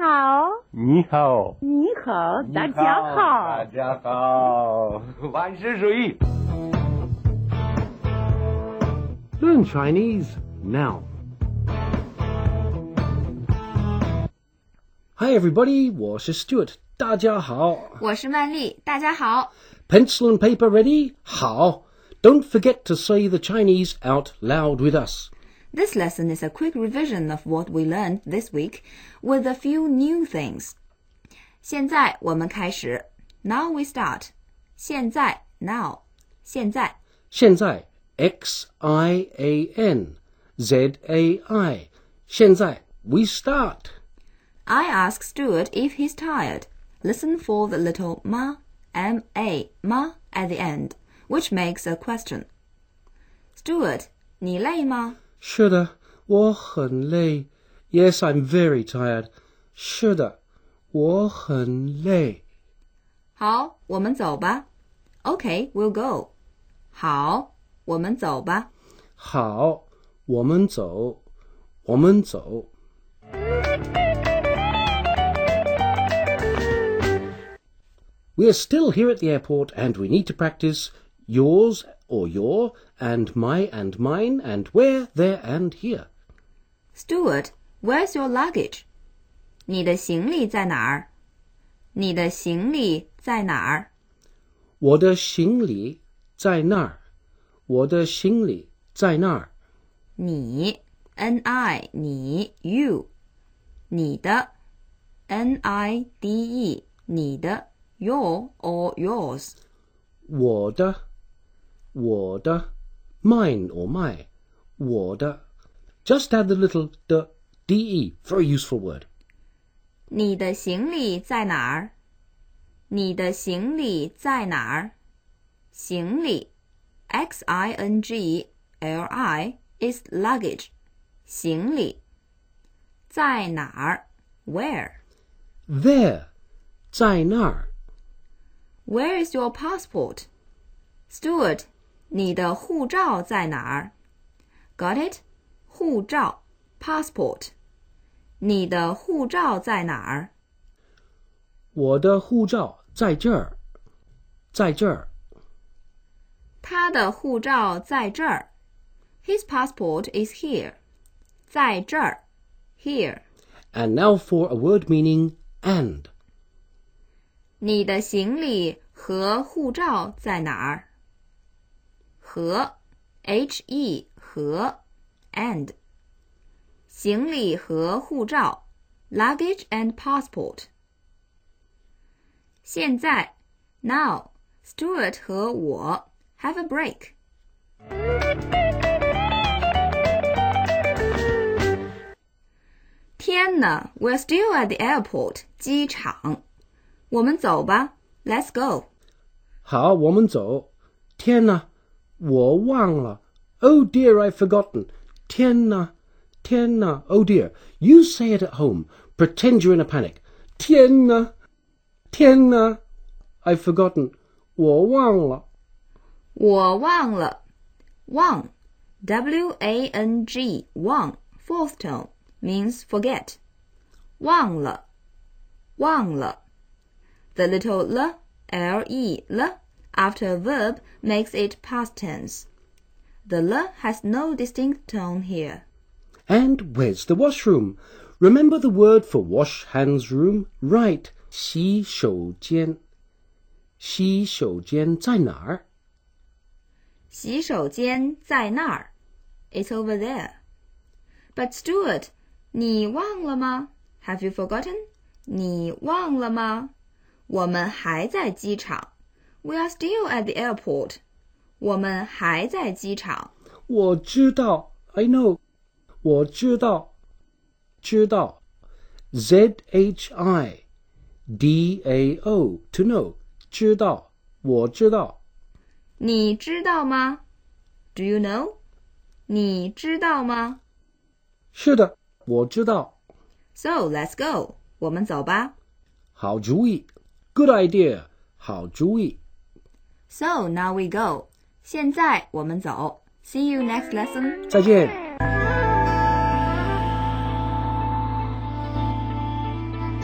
好，你好，你好，大家好大。家好，万事如意。 Learn Chinese now. Hi everybody, 我是 Stuart，大家好。我是曼丽，大家好。 Pencil and paper ready? 好。Don't forget to say the Chinese out loud with us. This lesson is a quick revision of what we learned this week, with a few new things. 现在我们开始。Now we start. 现在 now 现在现在 X I A N Z A I. 现在 we start. I ask Stuart if he's tired. Listen for the little ma, m a, ma at the end, which makes a question. Stuart, 你累吗？ 是的，我很累。Yes, I'm very tired. 是的，我很累。好，我们走吧。Okay, we'll go. 好，我们走吧。好，我们走，我们走。We are still here at the airport and we need to practice yours or your, and my and mine, and where, there and here. Stuart, where's your luggage? 你的行李在哪儿？你的行李在哪儿？我的行李在那儿。我的行李在那儿。你 n i 你 you 你的 n i d e 你的 your or yours 我的。Warder, mine or my warder, just add the little the de very useful word. 你的行李在哪儿？你的行李在哪儿？行李 x i n g l i is luggage. 行李在哪儿？Where? There. 在那儿。Where is your passport? Stuart, 你的护照在哪儿？Got it? 护照 passport. 你的护照在哪儿？我的护照在这儿，在这儿。他的护照在这儿。His passport is here. 在这儿，here. And now for a word meaning and. 你的行李和护照在哪儿？ 和，h e 和，and，行李和护照，luggage and passport。现在，now，Stuart 和我 have a break。天呐，We're still at the airport，机场。我们走吧，Let's go。好，我们走。天哪， 我忘了。Oh dear, I've forgotten. 天哪，天哪。Oh dear, you say it at home. Pretend you're in a panic. 天哪，天哪。I've forgotten. 我忘了。我忘了，忘，W A N G 忘，fourth tone means forget，忘了，忘了。The little l l e l after a verb makes it past tense. The l has no distinct tone here. And where's the washroom? Remember the word for wash hands room? Right. 洗手间。洗手间在哪儿？洗手间在那儿，It's over there. But Stuart，你忘了吗？Have you forgotten？你忘了吗？我们还在机场。 We are still at the airport. 我们还在机场。我知道，I know，我知道，知道，Z H I D A O to know，知道，我知道，你知道吗？Do you know？你知道吗是的，我知道， ？So let's go. 我们走吧。好主意，Good idea，好主意。 So now we go. 现在我们走。See you next lesson. 再见。